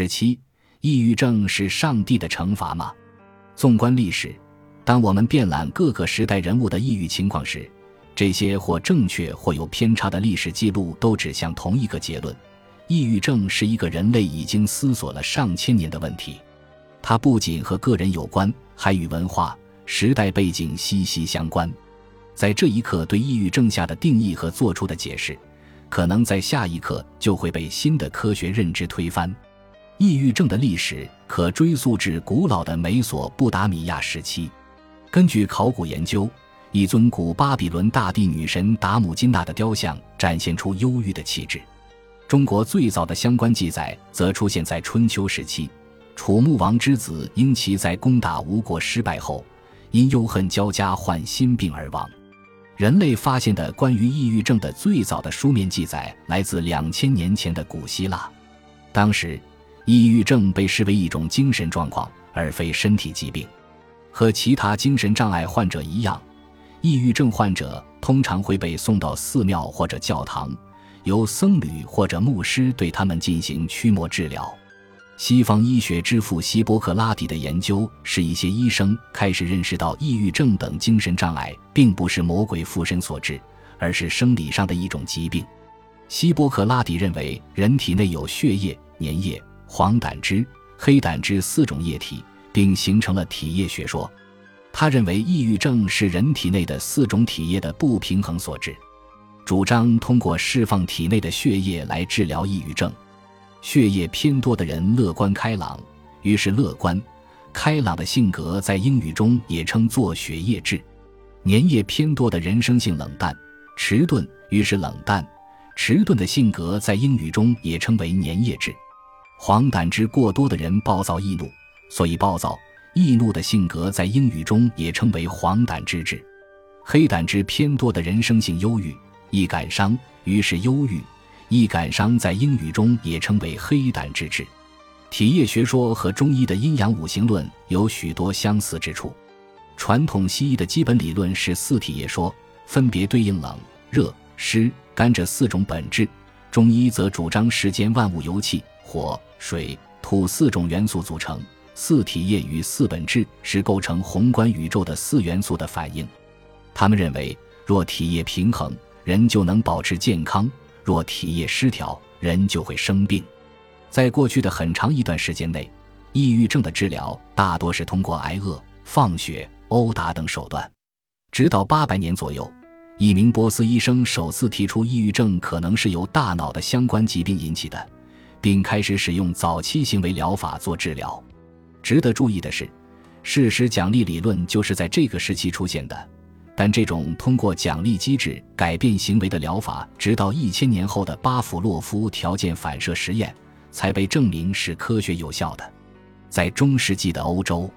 十七，抑郁症是上帝的惩罚吗？纵观历史，当我们遍览各个时代人物的抑郁情况时，这些或正确或有偏差的历史记录都指向同一个结论：抑郁症是一个人类已经思索了上千年的问题。它不仅和个人有关，还与文化、时代背景息息相关。在这一刻对抑郁症下的定义和做出的解释，可能在下一刻就会被新的科学认知推翻。抑郁症的历史可追溯至古老的美索不达米亚时期。根据考古研究，一尊古巴比伦大地女神达姆金娜的雕像展现出忧郁的气质。中国最早的相关记载则出现在春秋时期，楚穆王之子因其在攻打吴国失败后，因忧恨交加患心病而亡。人类发现的关于抑郁症的最早的书面记载来自两千年前的古希腊，当时，抑郁症被视为一种精神状况，而非身体疾病。和其他精神障碍患者一样，抑郁症患者通常会被送到寺庙或者教堂，由僧侣或者牧师对他们进行驱魔治疗。西方医学之父希波克拉底的研究，使一些医生开始认识到，抑郁症等精神障碍并不是魔鬼附身所致，而是生理上的一种疾病。希波克拉底认为，人体内有血液、粘液、黄胆汁、黑胆汁四种液体，并形成了体液学说。他认为，抑郁症是人体内的四种体液的不平衡所致，主张通过释放体内的血液来治疗抑郁症。血液偏多的人乐观开朗，于是乐观、开朗的性格在英语中也称作血液质；粘液偏多的人生性冷淡、迟钝，于是冷淡、迟钝的性格在英语中也称为粘液质；黄胆汁过多的人暴躁易怒，所以暴躁易怒的性格在英语中也称为黄胆汁质；黑胆汁偏多的人生性忧郁、易感伤，于是忧郁。易感伤在英语中也称为黑胆之质，体液学说和中医的阴阳五行论有许多相似之处。传统西医的基本理论是四体液说，分别对应冷、热、湿、干这四种本质。中医则主张世间万物由气、火、水、土四种元素组成，四体液与四本质是构成宏观宇宙的四元素的反应。他们认为，若体液平衡，人就能保持健康。若体液失调，人就会生病。在过去的很长一段时间内，抑郁症的治疗大多是通过挨饿、放血、殴打等手段。直到八百年左右，一名波斯医生首次提出抑郁症可能是由大脑的相关疾病引起的，并开始使用早期行为疗法做治疗。值得注意的是，事实奖励理论就是在这个时期出现的。但这种通过奖励机制改变行为的疗法，直到一千年后的巴甫洛夫条件反射实验才被证明是科学有效的。在中世纪的欧洲，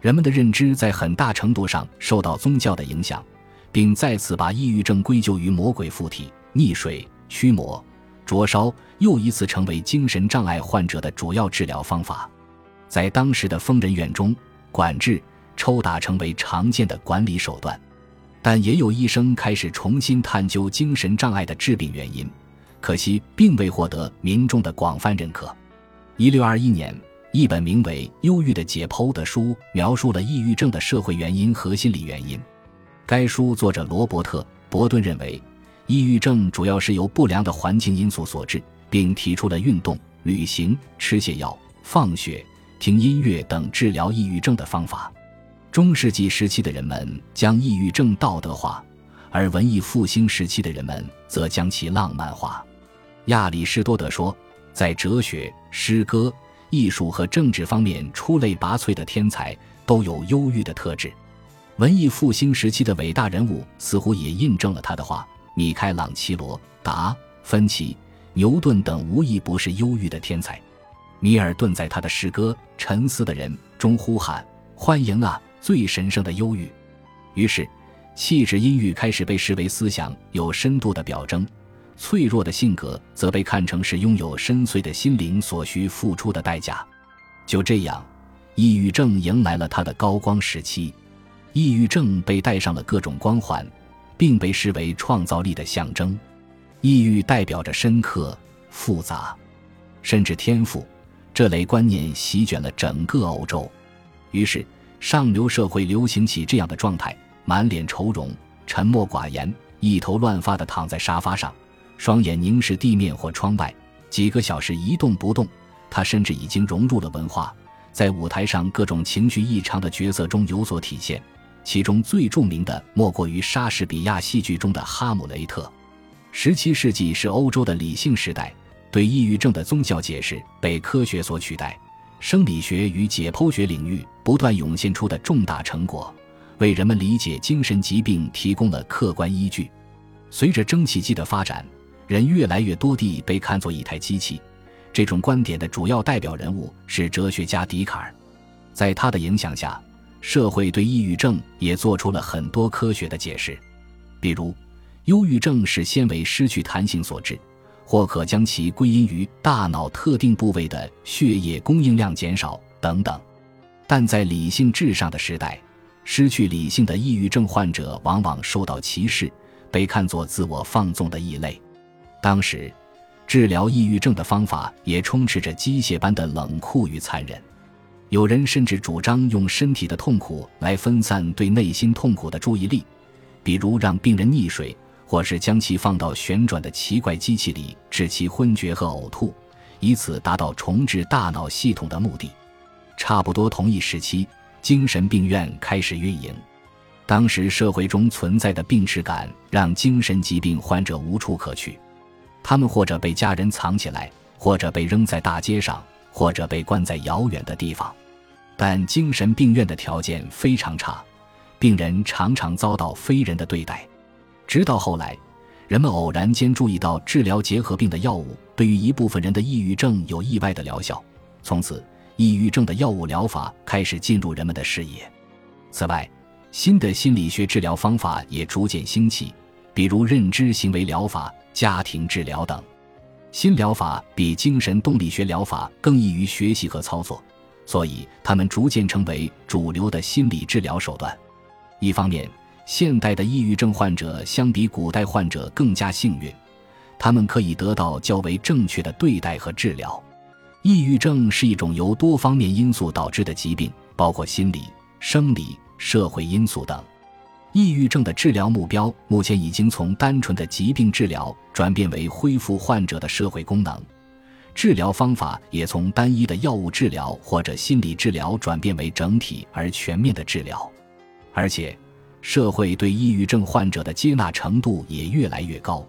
人们的认知在很大程度上受到宗教的影响，并再次把抑郁症归咎于魔鬼附体、溺水、驱魔、灼烧，又一次成为精神障碍患者的主要治疗方法。在当时的疯人院中，管制、抽打成为常见的管理手段。但也有医生开始重新探究精神障碍的致病原因，可惜并未获得民众的广泛认可。一六二一年，一本名为《忧郁的解剖》的书描述了抑郁症的社会原因和心理原因。该书作者罗伯特·伯顿认为，抑郁症主要是由不良的环境因素所致，并提出了运动、旅行、吃泻药、放血、听音乐等治疗抑郁症的方法。中世纪时期的人们将抑郁症道德化，而文艺复兴时期的人们则将其浪漫化。亚里士多德说，在哲学、诗歌、艺术和政治方面出类拔萃的天才都有忧郁的特质。文艺复兴时期的伟大人物似乎也印证了他的话：米开朗基罗、达芬奇、牛顿等无一不是忧郁的天才。米尔顿在他的诗歌《沉思的人》中呼喊：“欢迎啊！”最神圣的忧郁，于是，气质阴郁开始被视为思想有深度的表征，脆弱的性格则被看成是拥有深邃的心灵所需付出的代价。就这样，抑郁症迎来了它的高光时期。抑郁症被戴上了各种光环，并被视为创造力的象征。抑郁代表着深刻、复杂，甚至天赋。这类观念席卷了整个欧洲，于是上流社会流行起这样的状态：满脸愁容、沉默寡言、一头乱发的躺在沙发上，双眼凝视地面或窗外，几个小时一动不动。他甚至已经融入了文化，在舞台上各种情绪异常的角色中有所体现。其中最著名的莫过于莎士比亚戏剧中的哈姆雷特。十七世纪是欧洲的理性时代，对抑郁症的宗教解释被科学所取代，生理学与解剖学领域不断涌现出的重大成果，为人们理解精神疾病提供了客观依据。随着蒸汽机的发展，人越来越多地被看作一台机器。这种观点的主要代表人物是哲学家笛卡尔，在他的影响下，社会对抑郁症也做出了很多科学的解释，比如。忧郁症是纤维失去弹性所致，或可将其归因于大脑特定部位的血液供应量减少等等。但在理性至上的时代，失去理性的抑郁症患者往往受到歧视，被看作自我放纵的异类。当时，治疗抑郁症的方法也充斥着机械般的冷酷与残忍。有人甚至主张用身体的痛苦来分散对内心痛苦的注意力，比如让病人溺水。或是将其放到旋转的奇怪机器里，致其昏厥和呕吐，以此达到重置大脑系统的目的。差不多同一时期，精神病院开始运营。当时社会中存在的病耻感，让精神疾病患者无处可去，他们或者被家人藏起来，或者被扔在大街上，或者被关在遥远的地方。但精神病院的条件非常差，病人常常遭到非人的对待。直到后来，人们偶然间注意到治疗结核病的药物对于一部分人的抑郁症有意外的疗效，从此抑郁症的药物疗法开始进入人们的视野。此外，新的心理学治疗方法也逐渐兴起，比如认知行为疗法、家庭治疗等。新疗法比精神动力学疗法更易于学习和操作，所以它们逐渐成为主流的心理治疗手段。一方面，现代的抑郁症患者相比古代患者更加幸运，他们可以得到较为正确的对待和治疗。抑郁症是一种由多方面因素导致的疾病，包括心理、生理、社会因素等。抑郁症的治疗目标目前已经从单纯的疾病治疗转变为恢复患者的社会功能，治疗方法也从单一的药物治疗或者心理治疗转变为整体而全面的治疗，而且。社会对抑郁症患者的接纳程度也越来越高。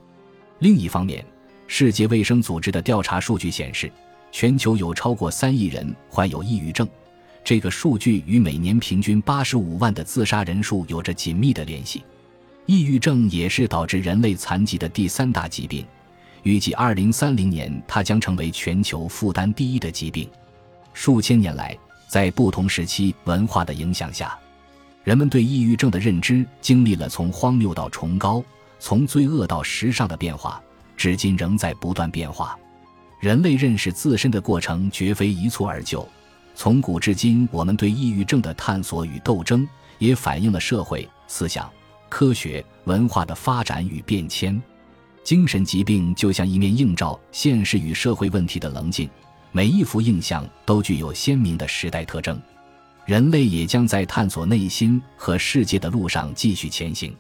另一方面，世界卫生组织的调查数据显示，全球有超过三亿人患有抑郁症，这个数据与每年平均八十五万的自杀人数有着紧密的联系。抑郁症也是导致人类残疾的第三大疾病，预计二零三零年它将成为全球负担第一的疾病。数千年来，在不同时期文化的影响下。人们对抑郁症的认知经历了从荒谬到崇高、从罪恶到时尚的变化，至今仍在不断变化。人类认识自身的过程绝非一蹴而就，从古至今，我们对抑郁症的探索与斗争，也反映了社会、思想、科学、文化的发展与变迁。精神疾病就像一面映照现实与社会问题的棱镜，每一幅印象都具有鲜明的时代特征。人类也将在探索内心和世界的路上继续前行。